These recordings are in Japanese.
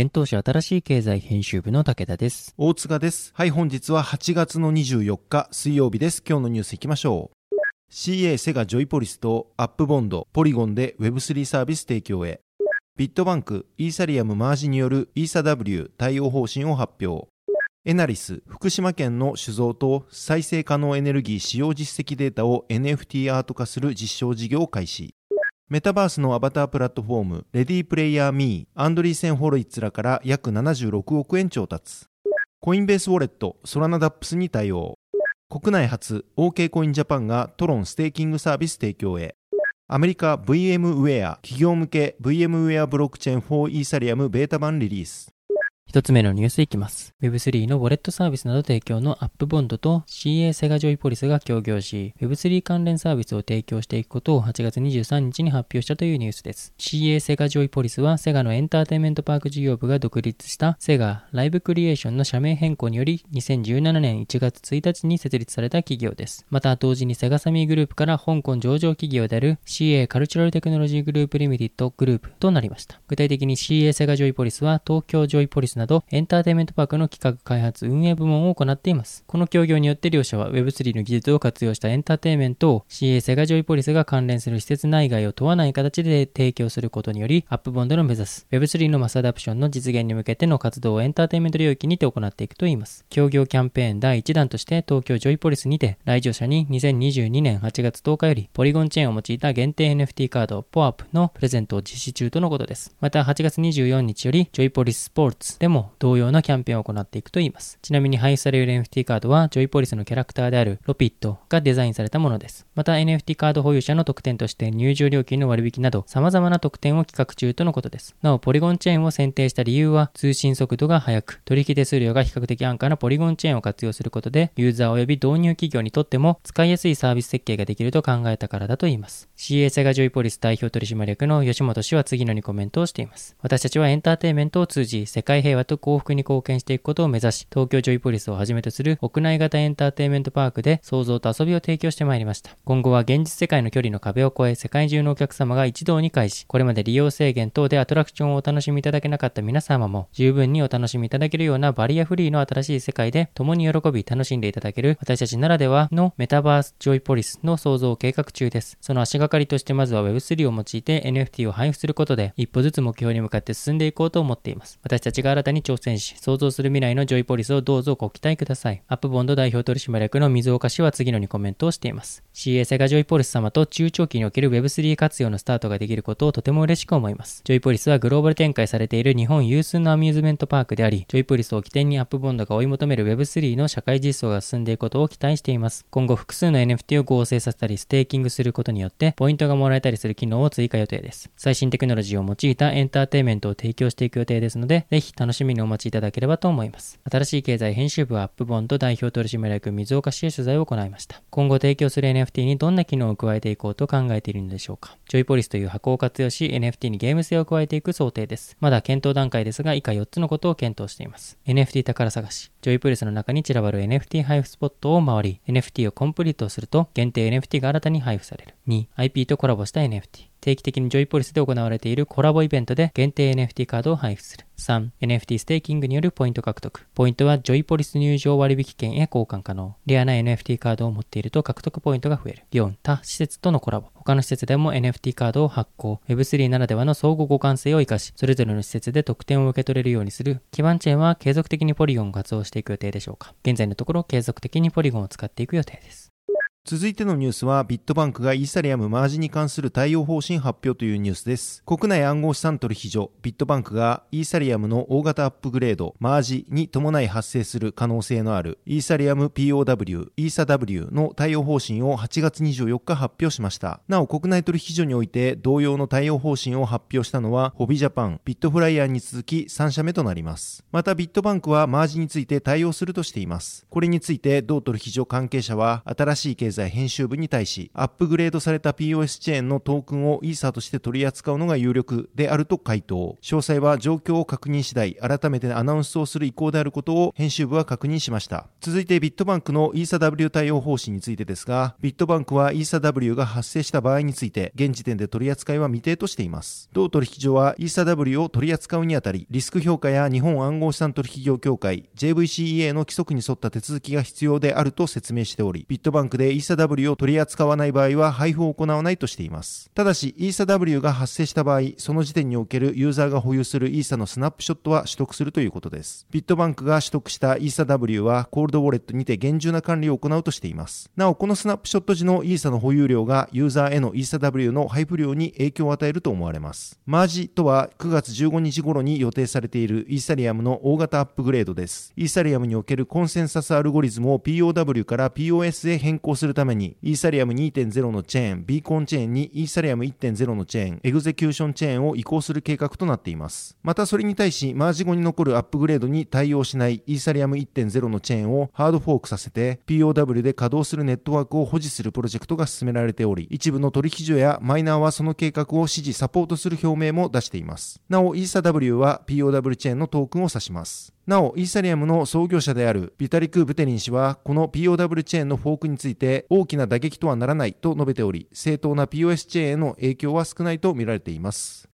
現当社新しい経済編集部の武田です。大塚です。はい、本日は8月の24日水曜日です。今日のニュース行きましょう。CA セガジョイポリスとアップボンド、ポリゴンで Web3 サービス提供へ。ビットバンク、イーサリアムマージによるイーサ W 対応方針を発表。エナリス、福島県の酒造と再生可能エネルギー使用実績データを NFT アート化する実証事業を開始。メタバースのアバタープラットフォーム、 Ready Player Me、アンドリーセン・ホロイッツらから約76億円調達。 Coinbase Wallet、 Solana DApps に対応。国内初、OK コインジャパンがトロンステーキングサービス提供へ。アメリカ VMware 企業向け VMware ブロックチェーン4イーサリアムベータ版リリース。一つ目のニュースいきます。Web3 のウォレットサービスなど提供の UPBOND と CA セガジョイポリスが協業し、Web3 関連サービスを提供していくことを8月23日に発表したというニュースです。CA セガジョイポリスはセガのエンターテインメントパーク事業部が独立したセガライブクリエーションの社名変更により2017年1月1日に設立された企業です。また同時にセガサミーグループから香港上場企業である CA カルチュラルテクノロジーグループリミテッドグループとなりました。具体的に CA セガジョイポリスは東京ジョイポリスなどエンターテイメントパークの企画開発運営部門を行っています。この協業によって両社は Web3 の技術を活用したエンターテインメントを CA セガジョイポリスが関連する施設内外を問わない形で提供することにより UPBOND の目指す Web3 のマスアダプションの実現に向けての活動をエンターテインメント領域にて行っていくといいます。協業キャンペーン第1弾として東京ジョイポリスにて来場者に2022年8月10日よりポリゴンチェーンを用いた限定 NFT カード POAP のプレゼントを実施中とのことです。また8月24日よりジョイポリススポーツでも同様なキャンペーンを行っていくといいます。ちなみに配布される NFT カードはジョイポリスのキャラクターであるロピットがデザインされたものです。また NFT カード保有者の特典として入場料金の割引など様々な特典を企画中とのことです。なお、ポリゴンチェーンを選定した理由は通信速度が速く、取引手数料が比較的安価なポリゴンチェーンを活用することで、ユーザー及び導入企業にとっても使いやすいサービス設計ができると考えたからだといいます。CA セガジョイポリス代表取締役の吉本氏は次のにコメントをしています。私たちはエンターテイメントを通じ、世界平和と幸福に貢献していくことを目指し、東京ジョイポリスをはじめとする屋内型エンターテインメントパークで創造と遊びを提供してまいりました。今後は現実世界の距離の壁を越え、世界中のお客様が一堂に会し、これまで利用制限等でアトラクションをお楽しみいただけなかった皆様も、十分にお楽しみいただけるようなバリアフリーの新しい世界で共に喜び楽しんでいただける私たちならではのメタバースジョイポリスの創造を計画中です。その足がかりとしてまずは Web3 を用いて NFT を配布することで、一歩ずつ目標に向かって進んでいこうと思っています。私たちが新たに挑戦し、創造する未来のジョイポリスをどうぞご期待ください。アップボンド代表取締役の水岡氏は次のようにコメントをしています。CA セガジョイポリス様と中長期における Web3 活用のスタートができることをとても嬉しく思います。ジョイポリスはグローバル展開されている日本有数のアミューズメントパークであり、ジョイポリスを起点にアップボンドが追い求める Web3 の社会実装が進んでいくことを期待しています。今後複数の NFT を合成させたりステーキングすることによってポイントがもらえたりする機能を追加予定です。最新テクノロジーを用いたエンターテイメントを提供していく予定ですので、ぜひ楽しみにお待ちいただければと思います。新しい経済編集部はアップボンド代表取締役水岡氏へ取材を行いました。今後提供する NFT にどんな機能を加えていこうと考えているのでしょうか。ジョイポリスという箱を活用し NFT にゲーム性を加えていく想定です。まだ検討段階ですが以下4つのことを検討しています。NFT 宝探し。ジョイポリスの中に散らばる NFT 配布スポットを回り、NFT をコンプリートすると限定 NFT が新たに配布される。2、IP とコラボした NFT。定期的にジョイポリスで行われているコラボイベントで限定 NFT カードを配布する。3、NFT ステーキングによるポイント獲得。ポイントはジョイポリス入場割引券へ交換可能。レアな NFT カードを持っていると獲得ポイントが増える。4、他施設とのコラボ。他の施設でも NFT カードを発行。Web3 ならではの相互互換性を活かし、それぞれの施設で特典を受け取れるようにする。基盤チェーンは継続的にポリゴンを活用していく予定でしょうか。現在のところ継続的にポリゴンを使っていく予定です。続いてのニュースはビットバンクがイーサリアムマージに関する対応方針発表というニュースです。国内暗号資産取引所ビットバンクがイーサリアムの大型アップグレードマージに伴い発生する可能性のあるイーサリアム POW イーサ W の対応方針を8月24日発表しました。なお国内取引所において同様の対応方針を発表したのはフォビジャパン、ビットフライヤーに続き3社目となります。またビットバンクはマージについて対応するとしています。これについて同取引所関係者は新しい経済編集部に対し、アップグレードされた POS チェーンのトークンをイーサーとして取り扱うのが有力であると回答。詳細は状況を確認次第、改めてアナウンスをする意向であることを編集部は確認しました。続いてビットバンクのイーサ W 対応方針についてですが、ビットバンクはイーサ W が発生した場合について、現時点で取り扱いは未定としています。同取引所はイーサ W を取り扱うにあたり、リスク評価や日本暗号資産取引業協会 JVCEA の規則に沿った手続きが必要であると説明しており、ビットバンクでイーサ W を取り扱わない場合は配布を行わないとしています。ただし、イーサ W が発生した場合、その時点におけるユーザーが保有するイーサのスナップショットは取得するということです。ビットバンクが取得したイーサ W はコールドウォレットにて厳重な管理を行うとしています。なお、このスナップショット時のイーサの保有量がユーザーへのイーサ W の配布量に影響を与えると思われます。マージとは9月15日頃に予定されているイーサリアムの大型アップグレードです。イーサリアムにおけるコンセンサスアルゴリズムを POW から POS へ変更するために、イーサリアム2.0のチェーン、ビーコンチェーンにイーサリアム1.0のチェーン、エグゼキューションチェーンを移行する計画となっています。またそれに対し、マージ後に残るアップグレードに対応しないイーサリアム1.0のチェーンをハードフォークさせて、POW で稼働するネットワークを保持するプロジェクトが進められており、一部の取引所やマイナーはその計画を支持、サポートする表明も出しています。なお、イーサ W は POW チェーンのトークンを指します。なお、イーサリアムの創業者であるビタリク・ブテリン氏は、この POW チェーンのフォークについて大きな打撃とはならないと述べており、正当な POS チェーンへの影響は少ないと見られています。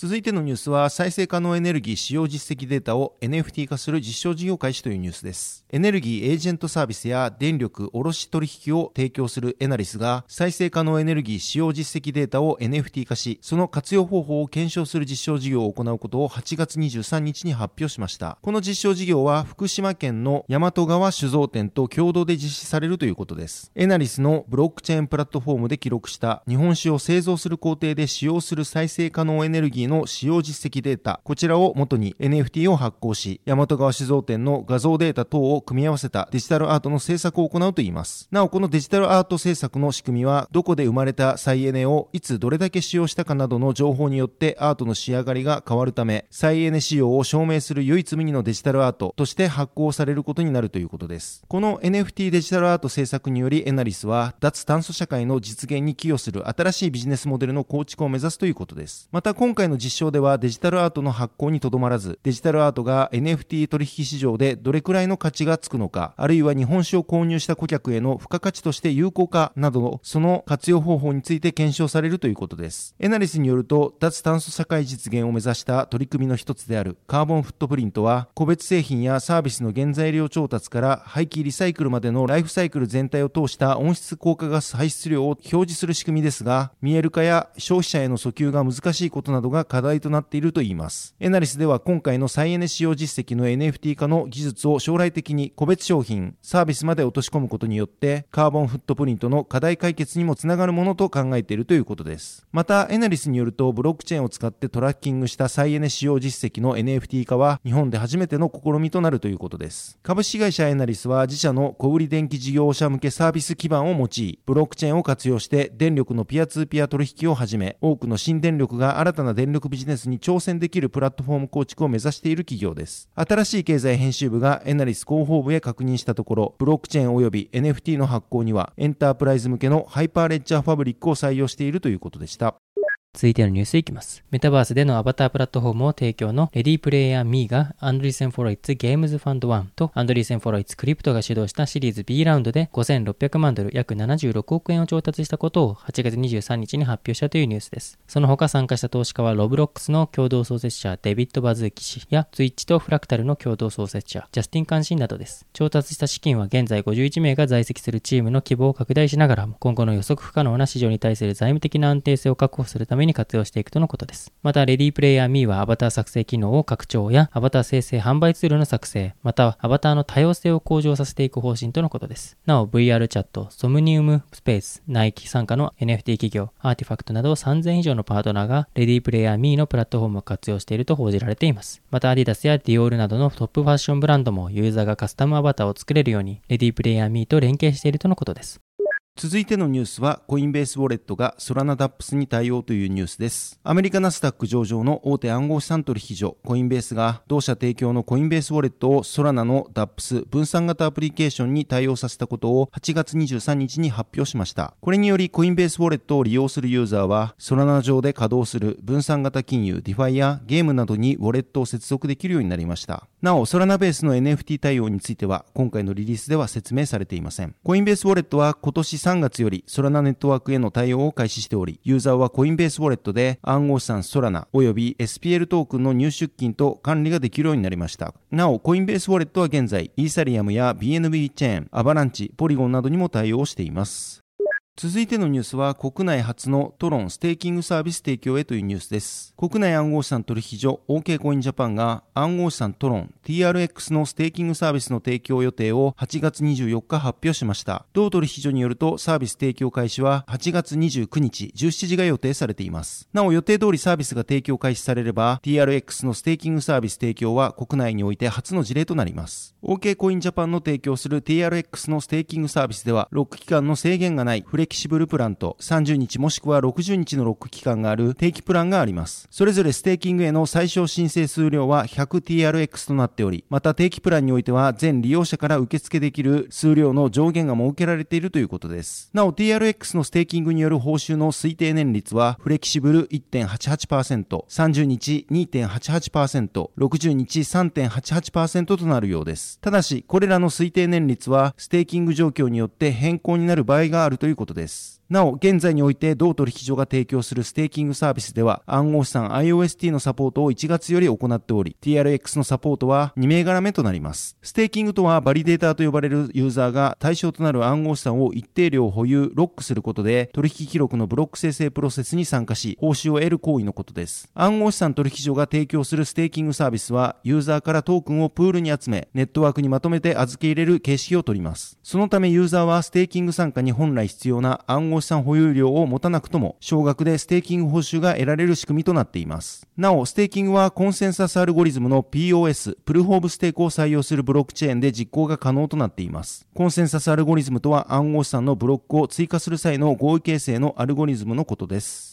続いてのニュースは再生可能エネルギー使用実績データを NFT 化する実証事業開始というニュースです。エネルギーエージェントサービスや電力卸取引を提供するエナリスが再生可能エネルギー使用実績データを NFT 化し、その活用方法を検証する実証事業を行うことを8月23日に発表しました。この実証事業は福島県の大和川酒造店と共同で実施されるということです。エナリスのブロックチェーンプラットフォームで記録した日本酒を製造する工程で使用する再生可能エネルギーの使用実績データ、こちらを元に NFT を発行し、大和川酒造店の画像データ等を組み合わせたデジタルアートの制作を行うといいます。なお、このデジタルアート制作の仕組みは、どこで生まれた再エネをいつどれだけ使用したかなどの情報によってアートの仕上がりが変わるため、再エネ使用を証明する唯一無二のデジタルアートとして発行されることになるということです。この NFT デジタルアート制作により、エナリスは脱炭素社会の実現に寄与する新しいビジネスモデルの構築を目指すということです。また今回の実証ではデジタルアートの発行にとどまらず、デジタルアートが NFT 取引市場でどれくらいの価値がつくのか、あるいは日本酒を購入した顧客への付加価値として有効かなどの、その活用方法について検証されるということです。エナリスによると、脱炭素社会実現を目指した取り組みの一つであるカーボンフットプリントは、個別製品やサービスの原材料調達から廃棄リサイクルまでのライフサイクル全体を通した温室効果ガス排出量を表示する仕組みですが、見える化や消費者への訴求が難しいことなどが課題となっているといいます。エナリスでは今回の再エネ使用実績の NFT 化の技術を将来的に個別商品、サービスまで落とし込むことによってカーボンフットプリントの課題解決にもつながるものと考えているということです。また、エナリスによるとブロックチェーンを使ってトラッキングした再エネ使用実績の NFT 化は日本で初めての試みとなるということです。株式会社エナリスは自社の小売電気事業者向けサービス基盤を用い、ブロックチェーンを活用して電力のピアツーピア取引をはじめ、多くの新電力が新たな電電力ビジネスに挑戦できるプラットフォーム構築を目指している企業です。新しい経済編集部がエナリス広報部へ確認したところ、ブロックチェーン及び NFT の発行にはエンタープライズ向けのハイパーレッジャーファブリックを採用しているということでした。続いてのニュースいきます。メタバースでのアバタープラットフォームを提供のレディープレイヤー Me がアンドリーセンホロウィッツゲームズファンド1とアンドリーセンホロウィッツクリプトが主導したシリーズ B ラウンドで5600万ドル約76億円を調達したことを8月23日に発表したというニュースです。その他参加した投資家はロブロックスの共同創設者デビッド・バズーキ氏やツイッチとフラクタルの共同創設者ジャスティン・カン氏などです。調達した資金は現在51名が在籍するチームの規模を拡大しながらも今後の予測不可能な市場に対する財務的な安定性を確保するためにに活用していくとのことです。また、レディープレイヤー Me はアバター作成機能を拡張やアバター生成販売ツールの作成、またはアバターの多様性を向上させていく方針とのことです。なお、VR チャット、ソムニウムスペース、ナイキ参加の NFT 企業、アーティファクトなど3000以上のパートナーがレディープレイヤー Me のプラットフォームを活用していると報じられています。また、アディダスやディオールなどのトップファッションブランドもユーザーがカスタムアバターを作れるようにレディープレイヤー Me と連携しているとのことです。続いてのニュースは、コインベースウォレットがソラナ DApps に対応というニュースです。アメリカナスダック上場の大手暗号資産取引所、コインベースが、同社提供のコインベースウォレットをソラナの DApps 分散型アプリケーションに対応させたことを8月23日に発表しました。これにより、コインベースウォレットを利用するユーザーは、ソラナ上で稼働する分散型金融、 DeFi やゲームなどにウォレットを接続できるようになりました。なお、ソラナベースの NFT 対応については、今回のリリースでは説明されていません。コインベースウォレットは今年3月よりソラナネットワークへの対応を開始しており、ユーザーはコインベースウォレットで暗号資産ソラナ及び SPL トークンの入出金と管理ができるようになりました。なお、コインベースウォレットは現在、イーサリアムや BNB チェーン、アバランチ、ポリゴンなどにも対応しています。続いてのニュースは国内初のトロンステーキングサービス提供へというニュースです。国内暗号資産取引所 OK コインジャパンが暗号資産トロン TRX のステーキングサービスの提供予定を8月24日発表しました。同取引所によるとサービス提供開始は8月29日17時が予定されています。なお予定通りサービスが提供開始されれば TRX のステーキングサービス提供は国内において初の事例となります。OK コインジャパンの提供する TRX のステーキングサービスではロック期間の制限がないフレキシブルプランと30日もしくは60日のロック期間がある定期プランがあります。それぞれステーキングへの最小申請数量は 100TRX となっており、また定期プランにおいては全利用者から受付できる数量の上限が設けられているということです。なお TRX のステーキングによる報酬の推定年率はフレキシブル1.88%、30日2.88%、60日3.88%となるようです。ただし、これらの推定年率はステーキング状況によって変更になる場合があるということです。です。なお、現在において同取引所が提供するステーキングサービスでは暗号資産 IOST のサポートを1月より行っており、TRX のサポートは2銘柄目となります。ステーキングとはバリデーターと呼ばれるユーザーが対象となる暗号資産を一定量保有、ロックすることで取引記録のブロック生成プロセスに参加し、報酬を得る行為のことです。暗号資産取引所が提供するステーキングサービスはユーザーからトークンをプールに集め、ネットワークにまとめて預け入れる形式をとります。そのためユーザーはステーキング参加に本来必要な暗号資産保有量を持たなくとも、少額でステーキング報酬が得られる仕組みとなっています。なお、ステーキングはコンセンサスアルゴリズムの POS、 Proof of Stake を採用するブロックチェーンで実行が可能となっています。コンセンサスアルゴリズムとは暗号資産のブロックを追加する際の合意形成のアルゴリズムのことです。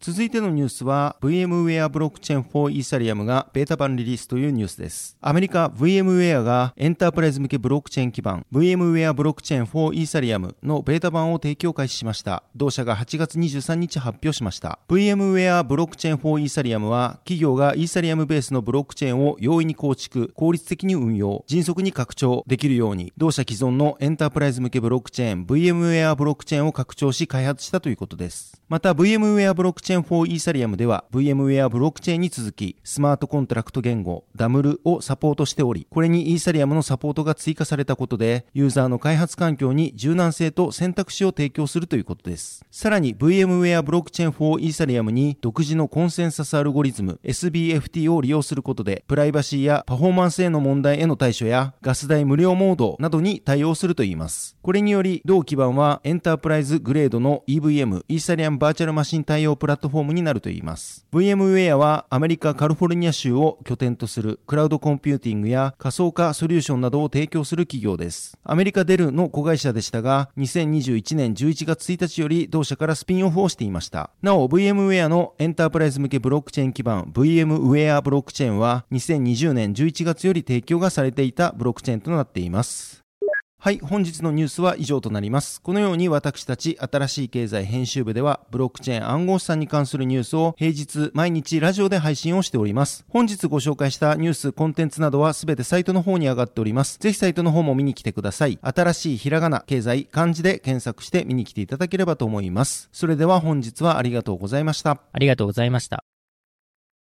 続いてのニュースは VMware ブロックチェーン4イーサリアムがベータ版リリースというニュースです。アメリカ VMware がエンタープライズ向けブロックチェーン基盤 VMware ブロックチェーン4イーサリアムのベータ版を提供開始しました。同社が8月23日発表しました。VMware ブロックチェーン4イーサリアムは企業がイーサリアムベースのブロックチェーンを容易に構築、効率的に運用、迅速に拡張できるように同社既存のエンタープライズ向けブロックチェーン VMware ブロックチェーンを拡張し開発したということです。また VMware ブロックチェーンチェーン4イーサリアムでは VMware ブロックチェーンに続きスマートコントラクト言語 DAML をサポートしておりこれにイーサリアムのサポートが追加されたことでユーザーの開発環境に柔軟性と選択肢を提供するということです。さらに VMware ブロックチェーン4イーサリアムに独自のコンセンサスアルゴリズム SBFT を利用することでプライバシーやパフォーマンスへの問題への対処やガス代無料モードなどに対応するといいます。これにより同基盤はエンタープライズグレードの EVM イーサリアム Virtual Machine 対応プラットフォームになるといいます。VMware はアメリカカリフォルニア州を拠点とするクラウドコンピューティングや仮想化ソリューションなどを提供する企業です。アメリカデルの子会社でしたが、2021年11月1日より同社からスピンオフをしていました。なお、VMware のエンタープライズ向けブロックチェーン基盤 VMware ブロックチェーンは2020年11月より提供がされていたブロックチェーンとなっています。はい、本日のニュースは以上となります。このように私たち新しい経済編集部では、ブロックチェーン暗号資産に関するニュースを平日毎日ラジオで配信をしております。本日ご紹介したニュース、コンテンツなどはすべてサイトの方に上がっております。ぜひサイトの方も見に来てください。新しいひらがな、経済、漢字で検索して見に来ていただければと思います。それでは本日はありがとうございました。ありがとうございました。